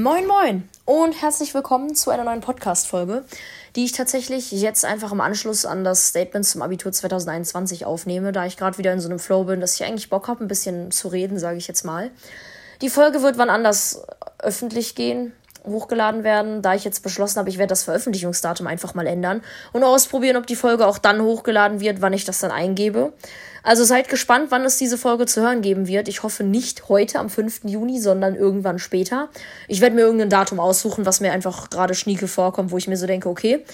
Moin moin und herzlich willkommen zu einer neuen Podcast-Folge, die ich tatsächlich jetzt einfach im Anschluss an das Statement zum Abitur 2021 aufnehme, da ich gerade wieder in so einem Flow bin, dass ich eigentlich Bock habe, ein bisschen zu reden, sage ich jetzt mal. Die Folge wird wann anders öffentlich gehen, hochgeladen werden, da ich jetzt beschlossen habe, ich werde das Veröffentlichungsdatum einfach mal ändern und ausprobieren, ob die Folge auch dann hochgeladen wird, wann ich das dann eingebe. Also seid gespannt, wann es diese Folge zu hören geben wird. Ich hoffe nicht heute am 5. Juni, sondern irgendwann später. Ich werde mir irgendein Datum aussuchen, was mir einfach gerade schnieke vorkommt, wo ich mir so denke, okay,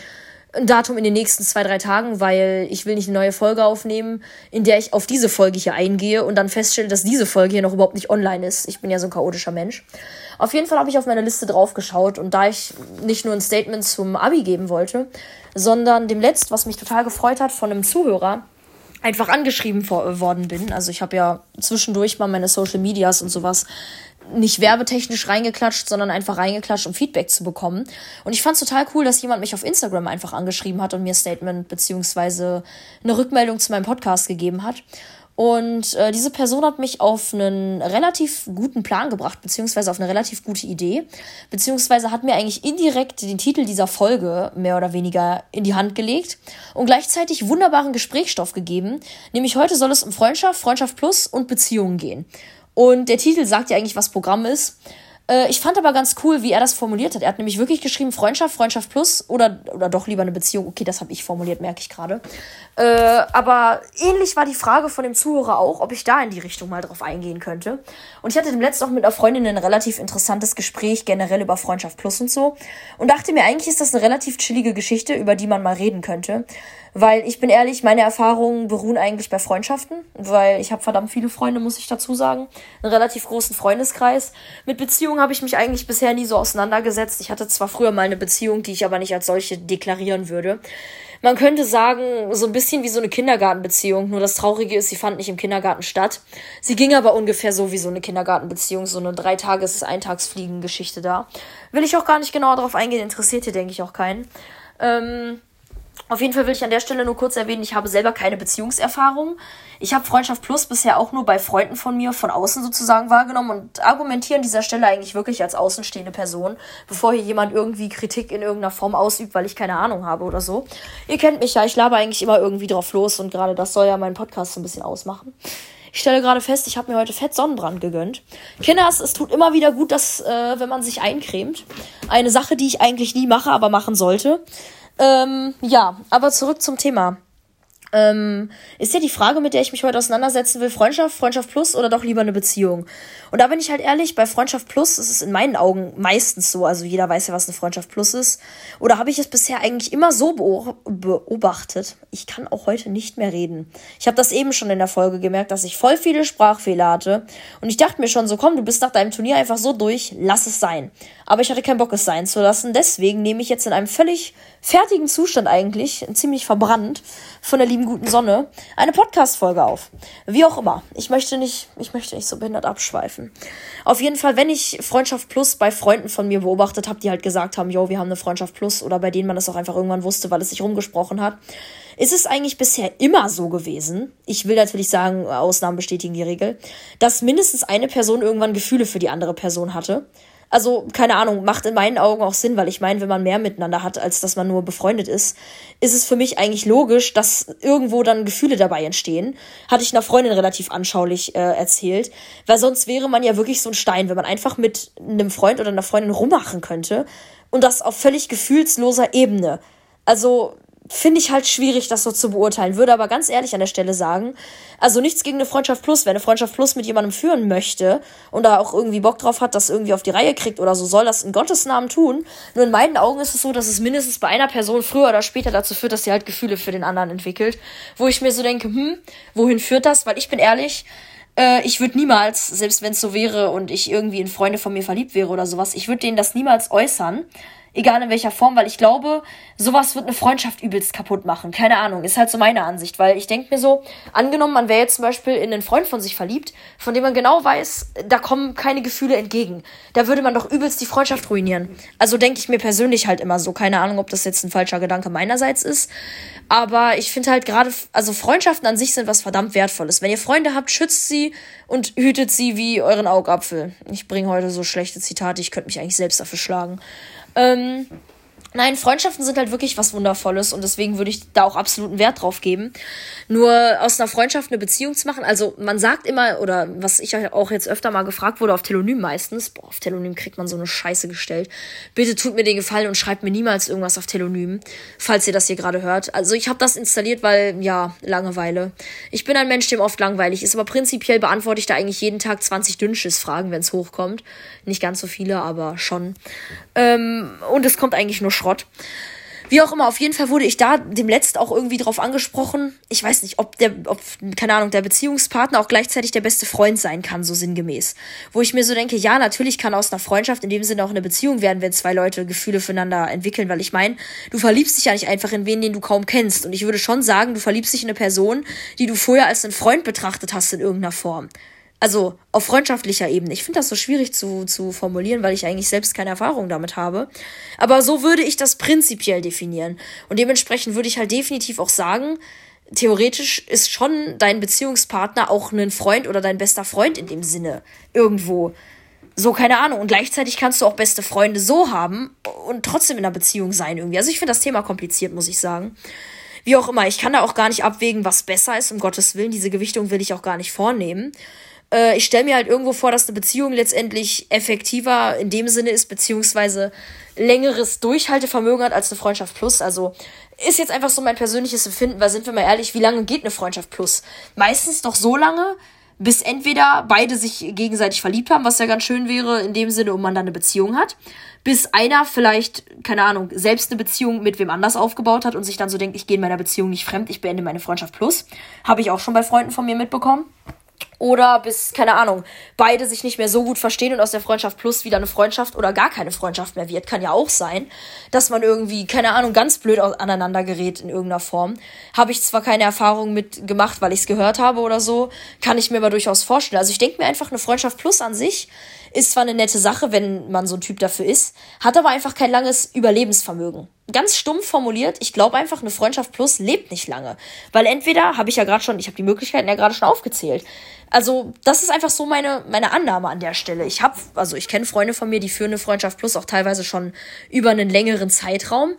ein Datum in den nächsten zwei, drei Tagen, weil ich will nicht eine neue Folge aufnehmen, in der ich auf diese Folge hier eingehe und dann feststelle, dass diese Folge hier noch überhaupt nicht online ist. Ich bin ja so ein chaotischer Mensch. Auf jeden Fall habe ich auf meine Liste draufgeschaut und da ich nicht nur ein Statement zum Abi geben wollte, sondern dem Letzt, was mich total gefreut hat, von einem Zuhörer, einfach angeschrieben worden bin. Also ich habe ja zwischendurch mal meine Social Medias und sowas nicht werbetechnisch reingeklatscht, sondern einfach reingeklatscht, um Feedback zu bekommen. Und ich fand es total cool, dass jemand mich auf Instagram einfach angeschrieben hat und mir Statement beziehungsweise eine Rückmeldung zu meinem Podcast gegeben hat. Und äh, diese Person hat mich auf einen relativ guten Plan gebracht, beziehungsweise auf eine relativ gute Idee, beziehungsweise hat mir eigentlich indirekt den Titel dieser Folge mehr oder weniger in die Hand gelegt und gleichzeitig wunderbaren Gesprächsstoff gegeben. Nämlich heute soll es um Freundschaft, Freundschaft Plus und Beziehungen gehen. Und der Titel sagt ja eigentlich, was Programm ist. Äh, ich fand aber ganz cool, wie er das formuliert hat. Er hat nämlich wirklich geschrieben Freundschaft, Freundschaft plus oder, oder doch lieber eine Beziehung. Okay, das habe ich formuliert, merke ich gerade. Äh, aber ähnlich war die Frage von dem Zuhörer auch, ob ich da in die Richtung mal drauf eingehen könnte. Und ich hatte dem letzten auch mit einer Freundin ein relativ interessantes Gespräch generell über Freundschaft plus und so. Und dachte mir, eigentlich ist das eine relativ chillige Geschichte, über die man mal reden könnte. Weil ich bin ehrlich, meine Erfahrungen beruhen eigentlich bei Freundschaften, weil ich habe verdammt viele Freunde, muss ich dazu sagen. Einen relativ großen Freundeskreis. Mit Beziehungen habe ich mich eigentlich bisher nie so auseinandergesetzt. Ich hatte zwar früher mal eine Beziehung, die ich aber nicht als solche deklarieren würde. Man könnte sagen, so ein bisschen wie so eine Kindergartenbeziehung. Nur das Traurige ist, sie fand nicht im Kindergarten statt. Sie ging aber ungefähr so wie so eine Kindergartenbeziehung, so eine Dreitages-Eintagsfliegen-Geschichte da. Will ich auch gar nicht genauer darauf eingehen, interessiert hier, denke ich, auch keinen. Ähm, auf jeden Fall will ich an der Stelle nur kurz erwähnen, ich habe selber keine Beziehungserfahrung. Ich habe Freundschaft Plus bisher auch nur bei Freunden von mir von außen sozusagen wahrgenommen und argumentiere an dieser Stelle eigentlich wirklich als außenstehende Person, bevor hier jemand irgendwie Kritik in irgendeiner Form ausübt, weil ich keine Ahnung habe oder so. Ihr kennt mich ja, ich laber eigentlich immer irgendwie drauf los und gerade das soll ja meinen Podcast so ein bisschen ausmachen. Ich stelle gerade fest, ich habe mir heute fett Sonnenbrand gegönnt. Kinders, es tut immer wieder gut, dass, äh, wenn man sich eincremt. Eine Sache, die ich eigentlich nie mache, aber machen sollte. Ähm, ja, aber zurück zum Thema. Ähm, ist ja die Frage, mit der ich mich heute auseinandersetzen will, Freundschaft, Freundschaft Plus oder doch lieber eine Beziehung? Und da bin ich halt ehrlich, bei Freundschaft Plus ist es in meinen Augen meistens so, also jeder weiß ja, was eine Freundschaft Plus ist. Oder habe ich es bisher eigentlich immer so beobachtet? Ich kann auch heute nicht mehr reden. Ich habe das eben schon in der Folge gemerkt, dass ich voll viele Sprachfehler hatte. Und ich dachte mir schon so, komm, du bist nach deinem Turnier einfach so durch, lass es sein. Aber ich hatte keinen Bock, es sein zu lassen. Deswegen nehme ich jetzt in einem völlig fertigen Zustand eigentlich, ziemlich verbrannt von der lieben guten Sonne, eine Podcast-Folge auf. Wie auch immer. Ich möchte nicht, ich möchte nicht so behindert abschweifen. Auf jeden Fall, wenn ich Freundschaft Plus bei Freunden von mir beobachtet habe, die halt gesagt haben, yo, wir haben eine Freundschaft Plus oder bei denen man das auch einfach irgendwann wusste, weil es sich rumgesprochen hat, ist es eigentlich bisher immer so gewesen, ich will natürlich sagen, Ausnahmen bestätigen die Regel, dass mindestens eine Person irgendwann Gefühle für die andere Person hatte also keine Ahnung, macht in meinen Augen auch Sinn, weil ich meine, wenn man mehr miteinander hat, als dass man nur befreundet ist, ist es für mich eigentlich logisch, dass irgendwo dann Gefühle dabei entstehen. Hatte ich einer Freundin relativ anschaulich äh, erzählt, weil sonst wäre man ja wirklich so ein Stein, wenn man einfach mit einem Freund oder einer Freundin rummachen könnte und das auf völlig gefühlsloser Ebene. Also finde ich halt schwierig, das so zu beurteilen. Würde aber ganz ehrlich an der Stelle sagen, also nichts gegen eine Freundschaft Plus. Wer eine Freundschaft Plus mit jemandem führen möchte und da auch irgendwie Bock drauf hat, das irgendwie auf die Reihe kriegt oder so, soll das in Gottes Namen tun. Nur in meinen Augen ist es so, dass es mindestens bei einer Person früher oder später dazu führt, dass sie halt Gefühle für den anderen entwickelt. Wo ich mir so denke, hm, wohin führt das? Weil ich bin ehrlich, äh, ich würde niemals, selbst wenn es so wäre und ich irgendwie in Freunde von mir verliebt wäre oder sowas, ich würde denen das niemals äußern Egal in welcher Form, weil ich glaube, sowas wird eine Freundschaft übelst kaputt machen. Keine Ahnung, ist halt so meine Ansicht, weil ich denke mir so, angenommen, man wäre jetzt zum Beispiel in einen Freund von sich verliebt, von dem man genau weiß, da kommen keine Gefühle entgegen. Da würde man doch übelst die Freundschaft ruinieren. Also denke ich mir persönlich halt immer so. Keine Ahnung, ob das jetzt ein falscher Gedanke meinerseits ist. Aber ich finde halt gerade, also Freundschaften an sich sind was verdammt Wertvolles. Wenn ihr Freunde habt, schützt sie und hütet sie wie euren Augapfel. Ich bringe heute so schlechte Zitate, ich könnte mich eigentlich selbst dafür schlagen. Ähm, Nein, Freundschaften sind halt wirklich was Wundervolles und deswegen würde ich da auch absoluten Wert drauf geben. Nur aus einer Freundschaft eine Beziehung zu machen, also man sagt immer, oder was ich auch jetzt öfter mal gefragt wurde, auf Telonym meistens, boah, auf Telonym kriegt man so eine Scheiße gestellt. Bitte tut mir den Gefallen und schreibt mir niemals irgendwas auf Telonym, falls ihr das hier gerade hört. Also ich habe das installiert, weil, ja, Langeweile. Ich bin ein Mensch, dem oft langweilig ist, aber prinzipiell beantworte ich da eigentlich jeden Tag 20 Dünnschiss-Fragen, wenn es hochkommt. Nicht ganz so viele, aber schon. Ähm, und es kommt eigentlich nur Schrott. Wie auch immer, auf jeden Fall wurde ich da dem Letzt auch irgendwie drauf angesprochen. Ich weiß nicht, ob der, ob, keine Ahnung, der Beziehungspartner auch gleichzeitig der beste Freund sein kann, so sinngemäß. Wo ich mir so denke, ja, natürlich kann aus einer Freundschaft in dem Sinne auch eine Beziehung werden, wenn zwei Leute Gefühle füreinander entwickeln, weil ich meine, du verliebst dich ja nicht einfach in wen, den du kaum kennst. Und ich würde schon sagen, du verliebst dich in eine Person, die du vorher als einen Freund betrachtet hast in irgendeiner Form. Also auf freundschaftlicher Ebene. Ich finde das so schwierig zu, zu formulieren, weil ich eigentlich selbst keine Erfahrung damit habe. Aber so würde ich das prinzipiell definieren. Und dementsprechend würde ich halt definitiv auch sagen, theoretisch ist schon dein Beziehungspartner auch ein Freund oder dein bester Freund in dem Sinne. Irgendwo. So, keine Ahnung. Und gleichzeitig kannst du auch beste Freunde so haben und trotzdem in einer Beziehung sein irgendwie. Also ich finde das Thema kompliziert, muss ich sagen. Wie auch immer, ich kann da auch gar nicht abwägen, was besser ist, um Gottes Willen. Diese Gewichtung will ich auch gar nicht vornehmen. Äh, ich stelle mir halt irgendwo vor, dass eine Beziehung letztendlich effektiver in dem Sinne ist, beziehungsweise längeres Durchhaltevermögen hat als eine Freundschaft plus. Also ist jetzt einfach so mein persönliches Empfinden, weil sind wir mal ehrlich, wie lange geht eine Freundschaft plus? Meistens doch so lange, bis entweder beide sich gegenseitig verliebt haben, was ja ganz schön wäre, in dem Sinne, um man dann eine Beziehung hat, bis einer vielleicht, keine Ahnung, selbst eine Beziehung mit wem anders aufgebaut hat und sich dann so denkt, ich gehe in meiner Beziehung nicht fremd, ich beende meine Freundschaft plus. Habe ich auch schon bei Freunden von mir mitbekommen. Oder bis, keine Ahnung, beide sich nicht mehr so gut verstehen und aus der Freundschaft plus wieder eine Freundschaft oder gar keine Freundschaft mehr wird. Kann ja auch sein, dass man irgendwie, keine Ahnung, ganz blöd aneinander gerät in irgendeiner Form. Habe ich zwar keine Erfahrung mit gemacht, weil ich es gehört habe oder so, kann ich mir aber durchaus vorstellen. Also ich denke mir einfach, eine Freundschaft plus an sich ist zwar eine nette Sache, wenn man so ein Typ dafür ist, hat aber einfach kein langes Überlebensvermögen. Ganz stumpf formuliert, ich glaube einfach, eine Freundschaft plus lebt nicht lange. Weil entweder habe ich ja gerade schon, ich habe die Möglichkeiten ja gerade schon aufgezählt. Also, das ist einfach so meine, meine Annahme an der Stelle. Ich habe, also ich kenne Freunde von mir, die führen eine Freundschaft plus auch teilweise schon über einen längeren Zeitraum.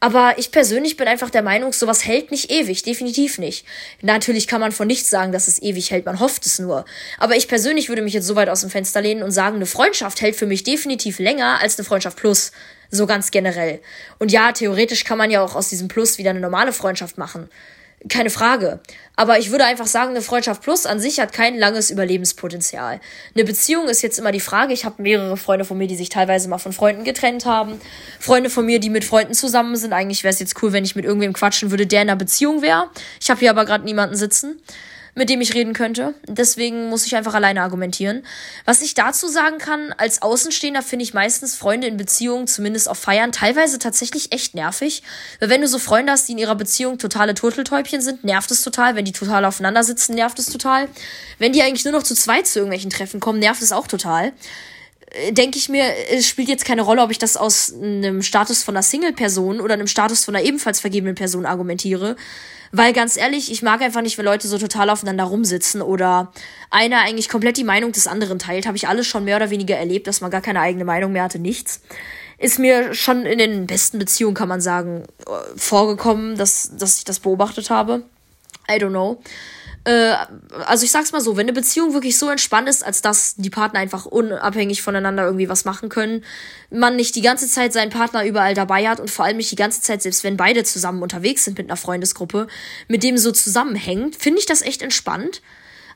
Aber ich persönlich bin einfach der Meinung, sowas hält nicht ewig, definitiv nicht. Natürlich kann man von nichts sagen, dass es ewig hält, man hofft es nur. Aber ich persönlich würde mich jetzt so weit aus dem Fenster lehnen und sagen, eine Freundschaft hält für mich definitiv länger als eine Freundschaft plus. So ganz generell. Und ja, theoretisch kann man ja auch aus diesem Plus wieder eine normale Freundschaft machen. Keine Frage. Aber ich würde einfach sagen, eine Freundschaft plus an sich hat kein langes Überlebenspotenzial. Eine Beziehung ist jetzt immer die Frage. Ich habe mehrere Freunde von mir, die sich teilweise mal von Freunden getrennt haben. Freunde von mir, die mit Freunden zusammen sind. Eigentlich wäre es jetzt cool, wenn ich mit irgendwem quatschen würde, der in einer Beziehung wäre. Ich habe hier aber gerade niemanden sitzen mit dem ich reden könnte. Deswegen muss ich einfach alleine argumentieren. Was ich dazu sagen kann, als Außenstehender finde ich meistens Freunde in Beziehungen, zumindest auf Feiern, teilweise tatsächlich echt nervig. Weil wenn du so Freunde hast, die in ihrer Beziehung totale Turteltäubchen sind, nervt es total. Wenn die total aufeinander sitzen, nervt es total. Wenn die eigentlich nur noch zu zweit zu irgendwelchen Treffen kommen, nervt es auch total denke ich mir, es spielt jetzt keine Rolle, ob ich das aus einem Status von einer Single-Person oder einem Status von einer ebenfalls vergebenen Person argumentiere. Weil ganz ehrlich, ich mag einfach nicht, wenn Leute so total aufeinander rumsitzen oder einer eigentlich komplett die Meinung des anderen teilt. Habe ich alles schon mehr oder weniger erlebt, dass man gar keine eigene Meinung mehr hatte, nichts. Ist mir schon in den besten Beziehungen, kann man sagen, äh, vorgekommen, dass, dass ich das beobachtet habe. I don't know. Äh, also ich sag's mal so, wenn eine Beziehung wirklich so entspannt ist, als dass die Partner einfach unabhängig voneinander irgendwie was machen können, man nicht die ganze Zeit seinen Partner überall dabei hat und vor allem nicht die ganze Zeit, selbst wenn beide zusammen unterwegs sind mit einer Freundesgruppe, mit dem so zusammenhängt, finde ich das echt entspannt.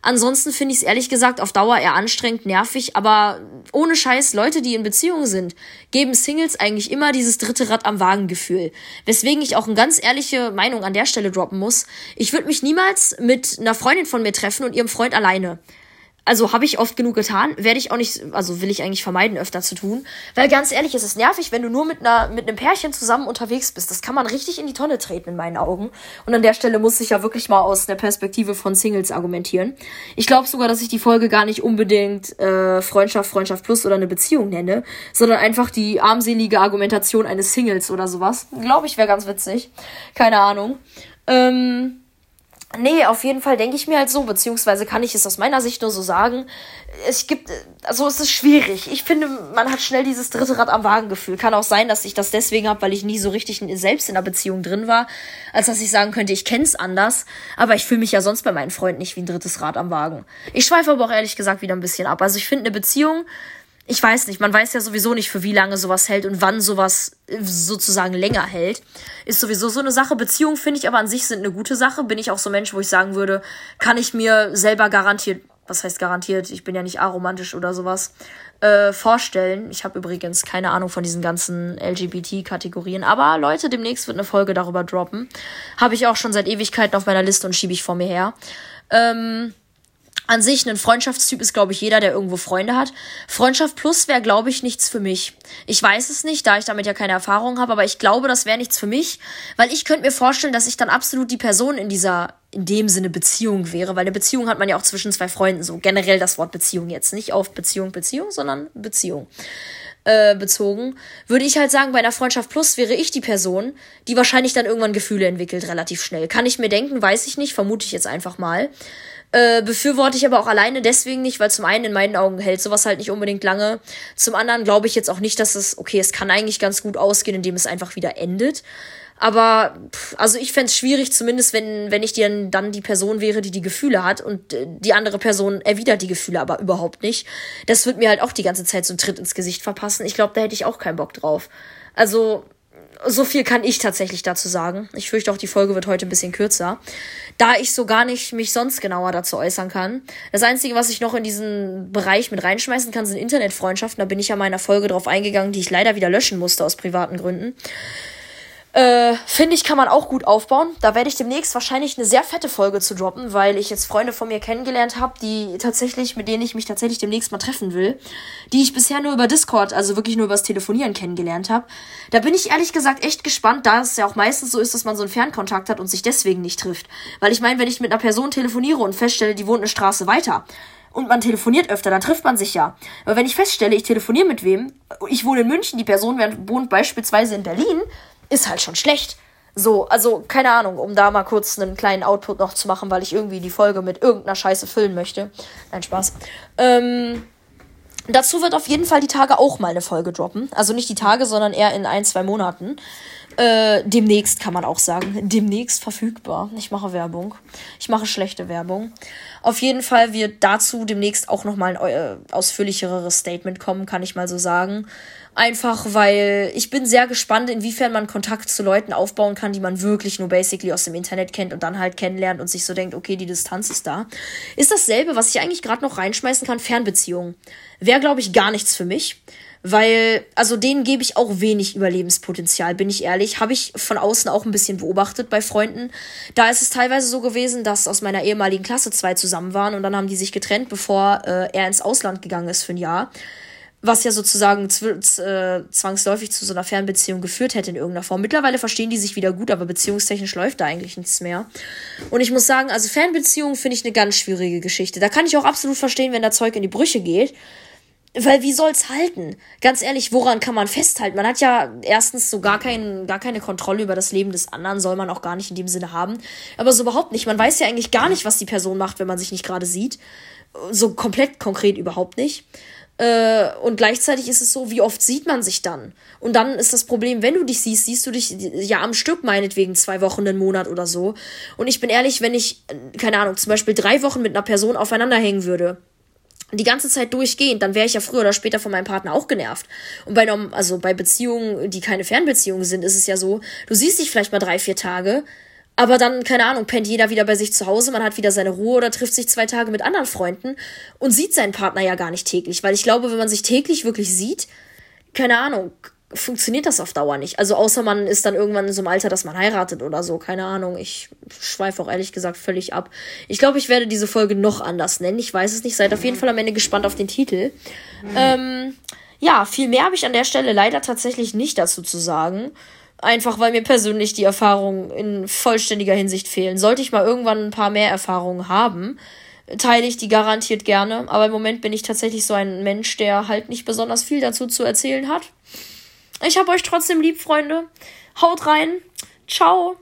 Ansonsten finde ich es ehrlich gesagt auf Dauer eher anstrengend, nervig, aber ohne Scheiß, Leute, die in Beziehungen sind, geben Singles eigentlich immer dieses dritte Rad am Wagen-Gefühl. Weswegen ich auch eine ganz ehrliche Meinung an der Stelle droppen muss. Ich würde mich niemals mit einer Freundin von mir treffen und ihrem Freund alleine. Also habe ich oft genug getan, werde ich auch nicht, also will ich eigentlich vermeiden, öfter zu tun. Weil ganz ehrlich, es ist nervig, wenn du nur mit, einer, mit einem Pärchen zusammen unterwegs bist. Das kann man richtig in die Tonne treten, in meinen Augen. Und an der Stelle muss ich ja wirklich mal aus der Perspektive von Singles argumentieren. Ich glaube sogar, dass ich die Folge gar nicht unbedingt äh, Freundschaft, Freundschaft plus oder eine Beziehung nenne, sondern einfach die armselige Argumentation eines Singles oder sowas. Glaube ich, wäre ganz witzig. Keine Ahnung. Ähm Nee, auf jeden Fall denke ich mir halt so, beziehungsweise kann ich es aus meiner Sicht nur so sagen. Es gibt, also es ist schwierig. Ich finde, man hat schnell dieses dritte Rad am Wagen-Gefühl. Kann auch sein, dass ich das deswegen habe, weil ich nie so richtig selbst in einer Beziehung drin war, als dass ich sagen könnte, ich kenne es anders. Aber ich fühle mich ja sonst bei meinen Freunden nicht wie ein drittes Rad am Wagen. Ich schweife aber auch ehrlich gesagt wieder ein bisschen ab. Also ich finde eine Beziehung ich weiß nicht, man weiß ja sowieso nicht, für wie lange sowas hält und wann sowas äh, sozusagen länger hält. Ist sowieso so eine Sache. Beziehungen finde ich aber an sich sind eine gute Sache. Bin ich auch so ein Mensch, wo ich sagen würde, kann ich mir selber garantiert, was heißt garantiert, ich bin ja nicht aromantisch oder sowas, äh, vorstellen. Ich habe übrigens keine Ahnung von diesen ganzen LGBT-Kategorien. Aber Leute, demnächst wird eine Folge darüber droppen. Habe ich auch schon seit Ewigkeiten auf meiner Liste und schiebe ich vor mir her. Ähm, an sich ein Freundschaftstyp ist, glaube ich, jeder, der irgendwo Freunde hat. Freundschaft plus wäre, glaube ich, nichts für mich. Ich weiß es nicht, da ich damit ja keine Erfahrung habe, aber ich glaube, das wäre nichts für mich, weil ich könnte mir vorstellen, dass ich dann absolut die Person in dieser, in dem Sinne Beziehung wäre, weil eine Beziehung hat man ja auch zwischen zwei Freunden so. Generell das Wort Beziehung jetzt. Nicht auf Beziehung, Beziehung, sondern Beziehung. Äh, bezogen, würde ich halt sagen, bei einer Freundschaft plus wäre ich die Person, die wahrscheinlich dann irgendwann Gefühle entwickelt, relativ schnell. Kann ich mir denken, weiß ich nicht, vermute ich jetzt einfach mal. Äh, befürworte ich aber auch alleine deswegen nicht, weil zum einen in meinen Augen hält sowas halt nicht unbedingt lange. Zum anderen glaube ich jetzt auch nicht, dass es, okay, es kann eigentlich ganz gut ausgehen, indem es einfach wieder endet. Aber, also ich fände es schwierig, zumindest wenn, wenn ich dann, dann die Person wäre, die die Gefühle hat und äh, die andere Person erwidert die Gefühle aber überhaupt nicht. Das wird mir halt auch die ganze Zeit so einen Tritt ins Gesicht verpassen. Ich glaube, da hätte ich auch keinen Bock drauf. Also, so viel kann ich tatsächlich dazu sagen. Ich fürchte auch, die Folge wird heute ein bisschen kürzer. Da ich so gar nicht mich sonst genauer dazu äußern kann. Das Einzige, was ich noch in diesen Bereich mit reinschmeißen kann, sind Internetfreundschaften. Da bin ich ja meiner Folge drauf eingegangen, die ich leider wieder löschen musste aus privaten Gründen. Äh, Finde ich, kann man auch gut aufbauen. Da werde ich demnächst wahrscheinlich eine sehr fette Folge zu droppen, weil ich jetzt Freunde von mir kennengelernt habe, die tatsächlich, mit denen ich mich tatsächlich demnächst mal treffen will, die ich bisher nur über Discord, also wirklich nur übers Telefonieren kennengelernt habe. Da bin ich ehrlich gesagt echt gespannt, da es ja auch meistens so ist, dass man so einen Fernkontakt hat und sich deswegen nicht trifft. Weil ich meine, wenn ich mit einer Person telefoniere und feststelle, die wohnt eine Straße weiter, und man telefoniert öfter, dann trifft man sich ja. Aber wenn ich feststelle, ich telefoniere mit wem, ich wohne in München, die Person wohnt beispielsweise in Berlin, ist halt schon schlecht. So, also keine Ahnung, um da mal kurz einen kleinen Output noch zu machen, weil ich irgendwie die Folge mit irgendeiner Scheiße füllen möchte. Nein, Spaß. Ähm, dazu wird auf jeden Fall die Tage auch mal eine Folge droppen. Also nicht die Tage, sondern eher in ein, zwei Monaten. Äh, demnächst kann man auch sagen. Demnächst verfügbar. Ich mache Werbung. Ich mache schlechte Werbung. Auf jeden Fall wird dazu demnächst auch nochmal ein äh, ausführlicheres Statement kommen, kann ich mal so sagen. Einfach weil ich bin sehr gespannt, inwiefern man Kontakt zu Leuten aufbauen kann, die man wirklich nur basically aus dem Internet kennt und dann halt kennenlernt und sich so denkt, okay, die Distanz ist da. Ist dasselbe, was ich eigentlich gerade noch reinschmeißen kann, Fernbeziehungen. Wäre, glaube ich, gar nichts für mich. Weil, also denen gebe ich auch wenig Überlebenspotenzial, bin ich ehrlich. Habe ich von außen auch ein bisschen beobachtet bei Freunden. Da ist es teilweise so gewesen, dass aus meiner ehemaligen Klasse zwei zusammen waren und dann haben die sich getrennt, bevor äh, er ins Ausland gegangen ist für ein Jahr was ja sozusagen äh, zwangsläufig zu so einer Fernbeziehung geführt hätte in irgendeiner Form. Mittlerweile verstehen die sich wieder gut, aber beziehungstechnisch läuft da eigentlich nichts mehr. Und ich muss sagen, also Fernbeziehungen finde ich eine ganz schwierige Geschichte. Da kann ich auch absolut verstehen, wenn da Zeug in die Brüche geht. Weil wie soll's halten? Ganz ehrlich, woran kann man festhalten? Man hat ja erstens so gar, kein, gar keine Kontrolle über das Leben des anderen, soll man auch gar nicht in dem Sinne haben. Aber so überhaupt nicht. Man weiß ja eigentlich gar nicht, was die Person macht, wenn man sich nicht gerade sieht. So komplett konkret überhaupt nicht. Äh, und gleichzeitig ist es so, wie oft sieht man sich dann? Und dann ist das Problem, wenn du dich siehst, siehst du dich ja am Stück meinetwegen zwei Wochen, einen Monat oder so. Und ich bin ehrlich, wenn ich, keine Ahnung, zum Beispiel drei Wochen mit einer Person aufeinander hängen würde, die ganze Zeit durchgehend, dann wäre ich ja früher oder später von meinem Partner auch genervt. Und bei, also bei Beziehungen, die keine Fernbeziehungen sind, ist es ja so, du siehst dich vielleicht mal drei, vier Tage, aber dann, keine Ahnung, pennt jeder wieder bei sich zu Hause, man hat wieder seine Ruhe oder trifft sich zwei Tage mit anderen Freunden und sieht seinen Partner ja gar nicht täglich. Weil ich glaube, wenn man sich täglich wirklich sieht, keine Ahnung, funktioniert das auf Dauer nicht. Also außer man ist dann irgendwann in so einem Alter, dass man heiratet oder so. Keine Ahnung. Ich schweife auch ehrlich gesagt völlig ab. Ich glaube, ich werde diese Folge noch anders nennen. Ich weiß es nicht. Seid auf jeden Fall am Ende gespannt auf den Titel. Ähm, ja, viel mehr habe ich an der Stelle leider tatsächlich nicht dazu zu sagen. Einfach weil mir persönlich die Erfahrungen in vollständiger Hinsicht fehlen. Sollte ich mal irgendwann ein paar mehr Erfahrungen haben, teile ich die garantiert gerne. Aber im Moment bin ich tatsächlich so ein Mensch, der halt nicht besonders viel dazu zu erzählen hat. Ich hab euch trotzdem lieb, Freunde. Haut rein. Ciao.